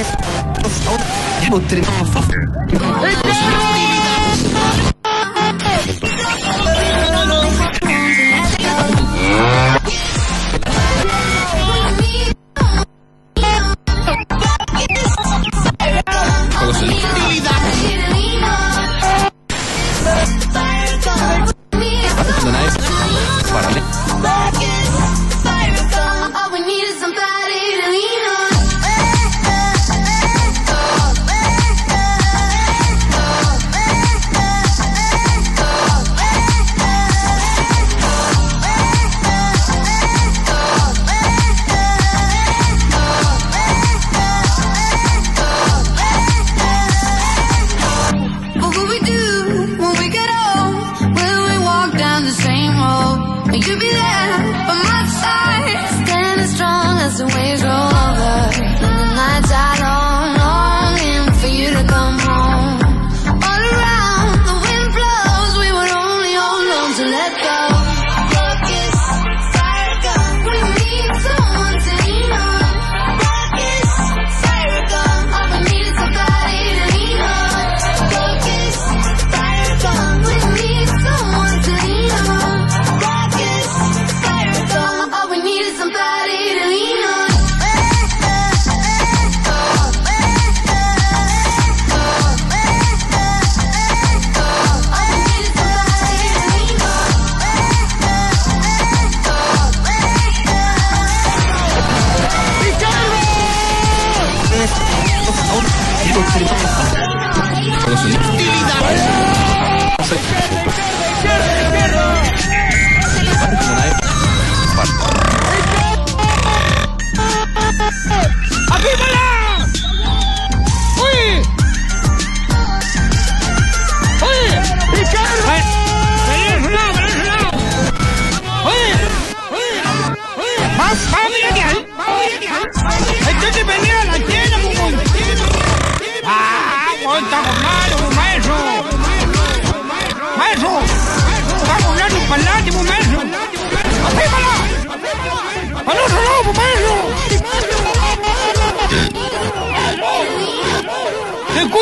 Estoy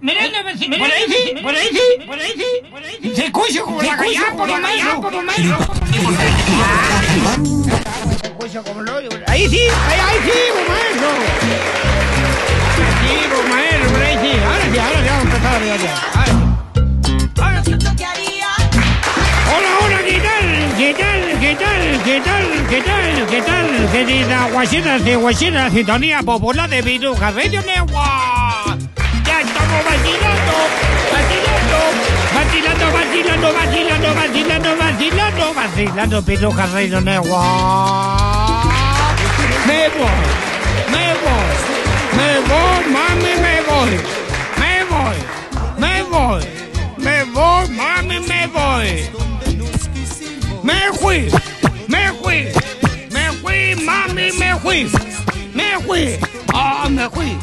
Mirando cerro. ¡Por ahí sí! ¡Por ahí sí! ¡Por ahí sí! ¡Por ahí sí! ¡Se escucha como la callá, como maestro! como maestro! ¡Se escucha como lo ¡Ahí sí! ¡Ahí, ahí sí, como maestro! Sí, como maestro, por ahí sí. Ahora sí, ahora sí vamos a empezar a ver ya. Ahora sí. Hola, hola, ¿qué tal? ¿Qué tal? ¿Qué tal? ¿Qué tal? ¿Qué tal? ¿Qué tal? Querida guacheras de guacheras, sintonía popular de Viruja Radio Network. Ya Viruja Radio Network. Me voy, me voy, me voy, mami, me voy, me voy, me voy, me voy, mami, me voy. Me fui, me fui, me fui, mami, me fui, me fui, ah, me fui,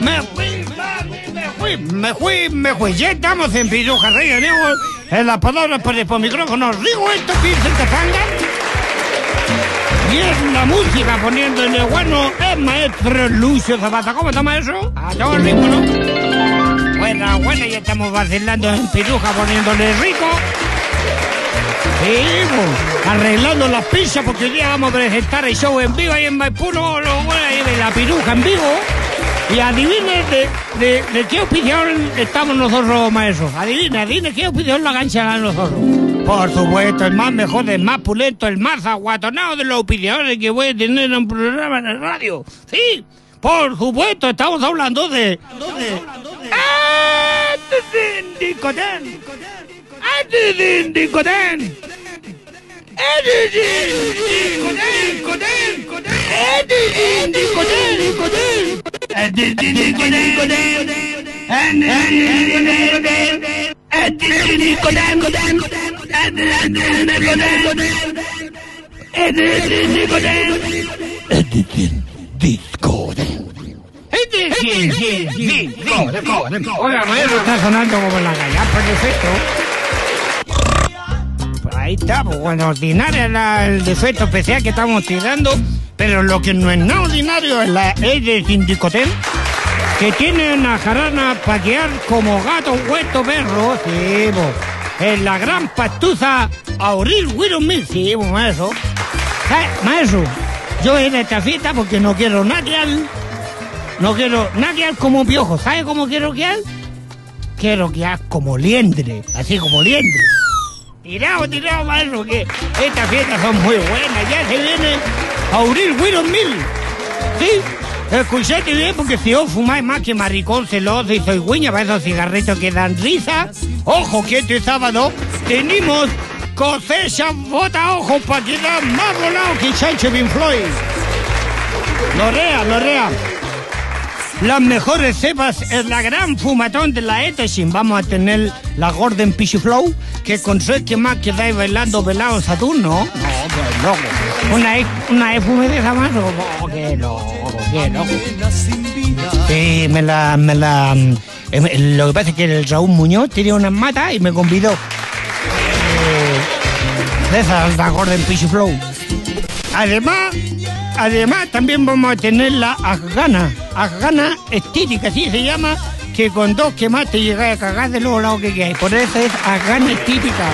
me fui, mami, me fui, me fui, me fui. Ya estamos en Piruja Rey Diego, en la palabra por el micrófono. Digo esto, piensen que zangan. Y es la música poniendo en el bueno el maestro Lucio Zapata. ¿Cómo toma eso? A todo el ritmo, ¿no? Buena, buena, ya estamos vacilando en Piruja poniéndole rico. Sí, pues, arreglando las pizzas porque hoy día vamos a presentar el show en vivo ahí en Maipú, no, no, bueno, ahí de la piruja en vivo. Y adivine de, de, de qué opinión estamos nosotros, maestros. Adivine, adivine qué opinión la gancha a nosotros. Por supuesto, el más mejor, el más pulento, el más aguatonado de las opiniones que voy a tener en un programa el radio. Sí, por supuesto, estamos hablando de... de ¡Ah! de Nicotén! Oiga, está sonando como la efecto. Pues ahí está, bueno, el defecto especial que estamos tirando, pero lo que no es nada ordinario es la E de Sindicotel, que tiene una jarana para guiar como gato, huerto, perro, sí, pues, en la gran pastuza Auril Willow Mill, sí, pues, maestro. ¿Sabe, Maestro, yo en esta fiesta porque no quiero naquear, no quiero naquear como piojo, ¿sabe cómo quiero quedar? Quiero quedar como liendre, así como liendre. Tirado, tirado, maestro, que estas fiestas son muy buenas. Ya se viene Auril Willow Mill. ¿Sí? Escuchate bien, porque si os fumáis más que maricón celoso y soy guiña para esos cigarritos que dan risa, ojo que este sábado tenemos cosecha bota ojo para quedar más volado que Chancho Pink Floyd. Lorea, Lorea. Las mejores cepas es la gran fumatón de la Eteshin. Vamos a tener la Gordon Pishy Flow, que con su que más quedáis bailando velado Saturno. No, qué loco. Una, una efume de esa más, oh, qué loco, qué loco. Sí, me la, me la, eh, lo que pasa es que el Raúl Muñoz tenía una mata y me convidó. Eh, de esa, la Gordon Pishy Flow. Además, además también vamos a tener la afgana, afgana estítica, así se llama, que con dos que más te llegáis a cagar de los lados que queráis. Por eso es afgana estítica.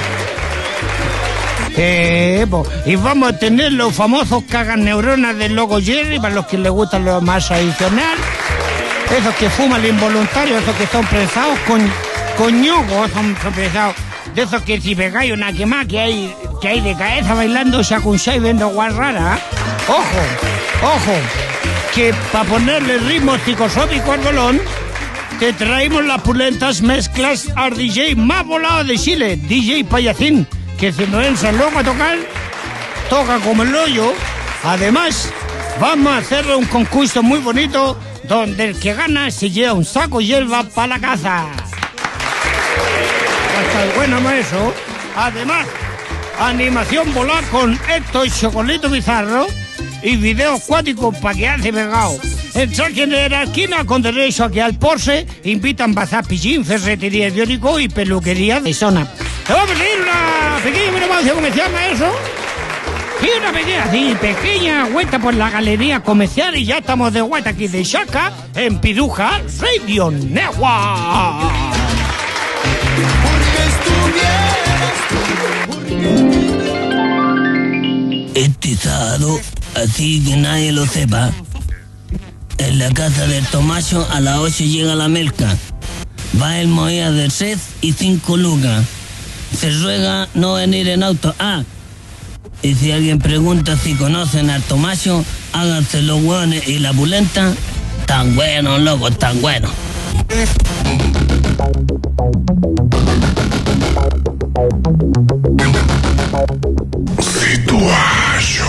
Eh, po, y vamos a tener los famosos cagan neuronas del logo Jerry, para los que les gustan lo más tradicional. Esos que fuman involuntario, esos que son prensados con, con son, son prensados. De esos que si pegáis una quemada que hay, que hay de cabeza bailando shakunsha y viendo guas rara. Ojo, ojo, que para ponerle ritmo psicosópico al bolón, te traemos las pulentas mezclas al DJ más volado de Chile, DJ Payacín, que se nos entra luego a tocar, toca como el hoyo. Además, vamos a hacerle un concurso muy bonito donde el que gana se lleva un saco de hierba para la casa. Hasta el bueno eso. Además, animación volar con Héctor Chocolito Bizarro y video acuático para quedarse pegado. El traje de la esquina con derecho a que al porse invitan bazar pillín, ferretería iónico y peluquería de zona. Te vamos a pedir una pequeña menopausia comercial, maestro. Y una pequeña, sí, pequeña vuelta por la galería comercial y ya estamos de vuelta aquí de Chaca en Piruja Radio Network. Este sábado, así que nadie lo sepa, en la casa del Tomacho a las 8 llega la melca. Va el Moía del Cez y 5 lucas. Se ruega no venir en auto. Ah, y si alguien pregunta si conocen al Tomacho, háganse los hueones y la pulenta. Tan buenos, loco, tan buenos. Situacho.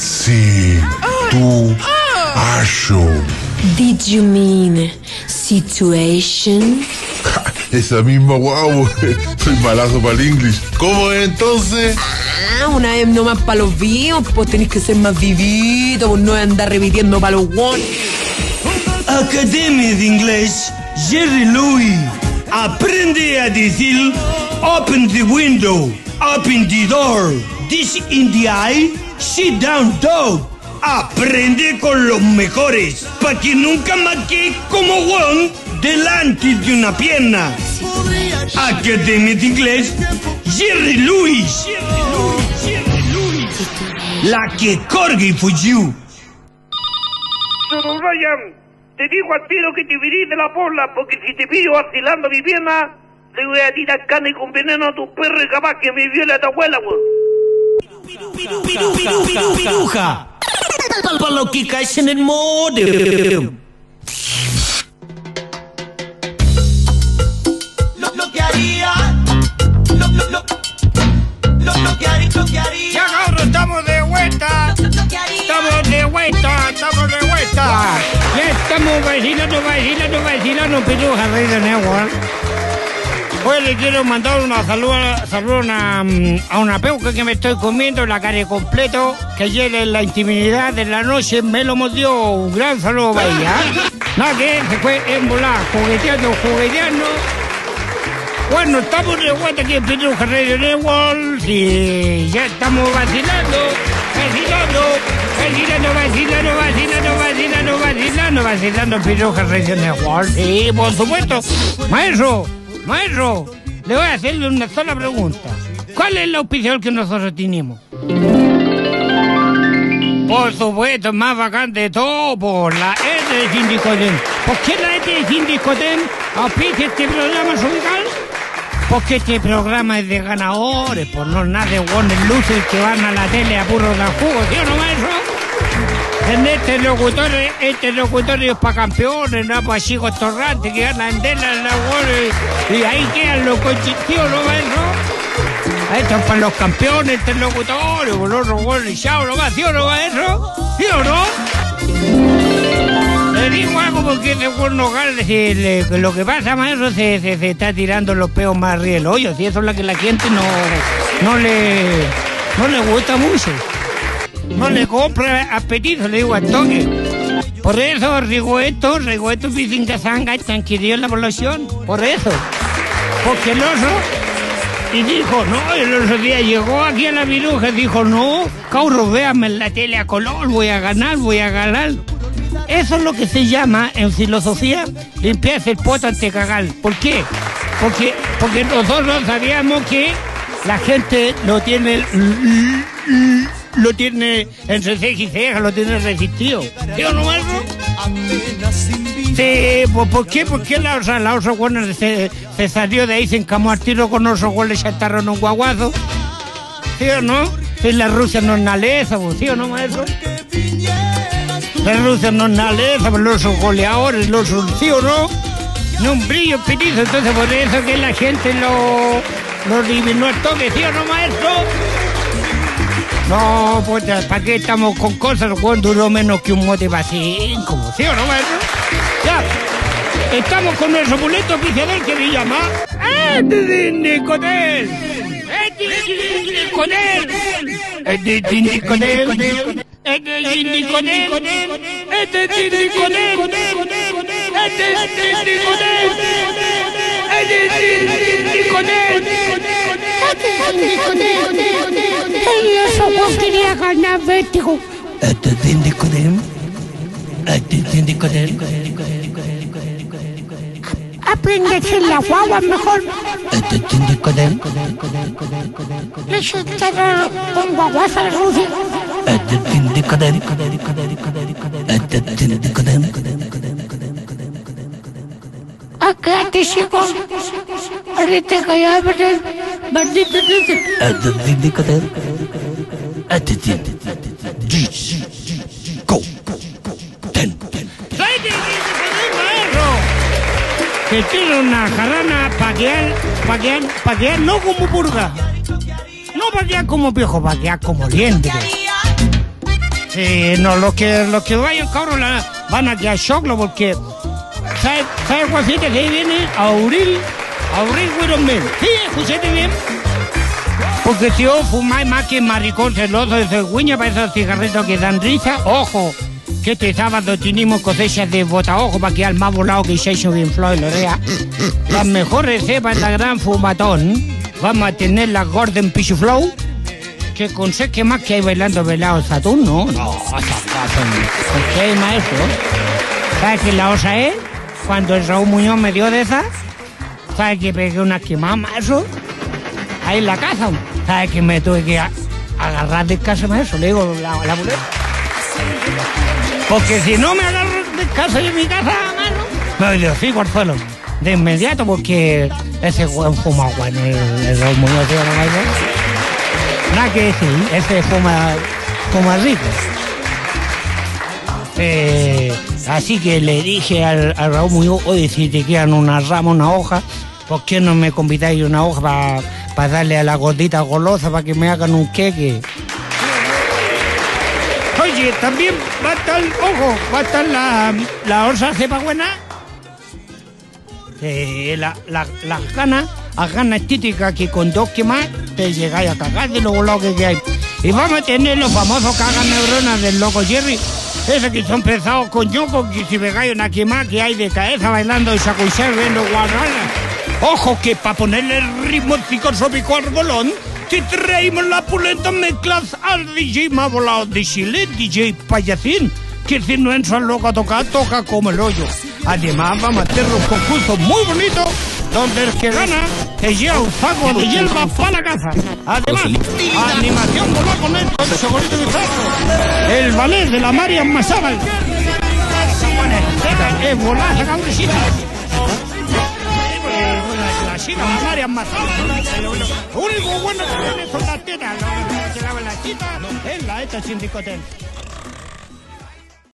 Situacho. Did you mean situation? Esa misma guau. Soy malazo para el inglés. ¿Cómo es entonces? Ah, una vez nomás para los vivos, pues tenéis que ser más vivito, pues no andar repitiendo para los guones. Academia de Inglés, Jerry Louis. Aprende a decir Open the window, open the door. This in the eye, sit down dog. Aprende con los mejores, para que nunca más quede como Juan delante de una pierna. Academia de Inglés, Jerry Louis. La que corgue for you. Ryan, te digo al tiro que te virís de la bola, porque si te pillo vacilando mi pierna, le voy a tirar carne con veneno a tu perro y capaz que me viole a tu abuela, weón. Piruja. Para lo que caes en el modem. lo, que haría, lo, lo, lo, que haría, lo que haría, Ya cabrón, estamos de vuelta. Estamos de vuelta, estamos de vuelta. Y esta estamos vacilando, vacilando, Pituja Rey de Network. Hoy le quiero mandar una salud, salud a, una, mm, a una peuca que me estoy comiendo, la carne completo, que ayer en la intimidad de la noche me lo mordió. Un gran saludo para ella. Nada que se fue en volar, jugueteando, jugueteando. Bueno, estamos de vuelta aquí en Pituja Radio Network y ya estamos vacilando, vacilando, vacilando, vacilando, vacilando, vacilando, vacilando, vacilando en Pituja Radio Network. Sí, por supuesto. Maestro, maestro, le voy a hacerle una sola pregunta. ¿Cuál es el auspiciador que nosotros tenemos? Por supuesto, más bacán de todo, por la E de Sindicotén. ¿Por qué la E de Sindicotén auspicia este programa musical? Porque este programa es de ganadores, por no nada de Warner Luces que van a la tele a puro dar jugo, ¿sí o no, maestro? En este locutor, este locutor es para campeones, no para chicos torrantes que ganan en la Warner y ahí quedan los coches, ¿sí o no? Esto es para los campeones, este locutor, los Warner chao, no ¿sí o no, maestro? ¿Sí o no? Le digo algo porque le- que lo que pasa, maestro, se, se, se está tirando los peos más arriba del hoyo. Si eso es lo que la gente no, no le no le gusta mucho. No le compra apetito, le digo al toque. Por eso, Rigoeto, Rigoeto Pizincasanga tranquilizó la población. Por eso. Porque el oso. Y dijo, no, el otro día llegó aquí a la viruja dijo, no, cabros, véanme en la tele a color, voy a ganar, voy a ganar. Eso es lo que se llama en filosofía limpiarse el poto ante cagar. ¿Por qué? Porque, porque nosotros sabíamos que la gente lo tiene lo tiene entre ceja y ceja, lo tiene resistido. ¿Sí o no, maestro? Sí, pues ¿por qué? ¿Por qué la osa, se, salió de ahí, se encamó al tiro con oso goles y saltaron un guaguazo? ¿Sí o no? Si la Rusia no es naleza, pues, ¿sí o no, maestro? La Rusia no es naleza, pues los goleadores, los ¿sí o no? No un brillo pitizo, entonces por eso que la gente lo, lo adivinó el toque, ¿sí o no, maestro? No, pues ¿para qué estamos con cosas? Juan duró menos que un mote vacío, como ¿sí o no, maestro? Ya, estamos con nuestro boleto oficiador que se llama Este es Nicotel. Este es Nicotel. Este Nicotel. Este Nicotel. Este Nicotel. Este es Nicotel. Este es Nicotel. Y eso Juan quería ganar vértigo. Este es síndico de él. Este es síndico de él. Aprende a hacer la guagua mejor. Este es síndico de él. Le sentaron con guaguas a la Rusia. Este es síndico de él. Este es síndico de él. Ah, quédate chico. Ahorita que ya veré. Ten. Que tiene una jarana paquear, paquear, paquear no como purga. No como viejo, paquear como liendre. Sí, no, los que, vayan, cabros, la- van a choclo porque. ¿Sabes, ¿sabes, Juancita, que ahí viene Auril? Auril Wiromel. Sí, escúchate bien. Porque si vos fumáis más que maricón celoso de cegüeña para esos cigarritos que dan risa, ojo, que este sábado tenemos cosechas de botaojo para quedar más volado que Jason bien Floyd Lorea. Las mejores cepas de la gran fumatón. Vamos a tener la Gordon Pichu Flow, que con sé que más que hay bailando velado Saturno. No, esas cosas. ¿Por qué, maestro? ¿Sabes qué la osa es? Cuando el Raúl Muñoz me dio de esas, ¿sabes que pegué una quemada, maestro? ahí en la casa. ¿Sabes que me tuve que agarrar de casa maestro? Le digo la, la. Porque si no me agarro de casa de mi casa, mano, me de hocico al suelo. De inmediato, porque ese buen fuma bueno, el, el Raúl Muñoz, ¿sí o no? Nada que decir, ese fuma, fuma rico. Eh, así que le dije al, Raúl Muñoz, oye, si te quedan una rama, una hoja, ¿por qué no me convidáis una hoja para darle a la gordita golosa para que me hagan un queque? Oye, también va a estar, ojo, va a estar la, la orsa cepa buena. Eh, la, la, las ganas, las ganas estéticas que con dos que más te llegáis a cagar de lo volado que hay. Y vamos a tener los famosos cagas neuronas del loco Jerry. Esos que son pesados con yoco, que si pegáis una quema que hay de cabeza bailando y sacuchar viendo guarranas. Ojo que para ponerle ritmo psicosópico al bolón, te traemos la pulenta mezclas al DJ más volado de Chile, DJ Payacín, que si no entra loco a tocar, toca como el hoyo. Además vamos a hacer un concurso muy bonito, donde el que gana se lleva un saco de hierba para la casa. Además, animación volá con esto, el segurito de saco, el ballet de la Marian Masábal. Es volar esa cabrecita. La china, la Marian único bueno que tiene son las tetas. Que se lava la chita es la esta sin.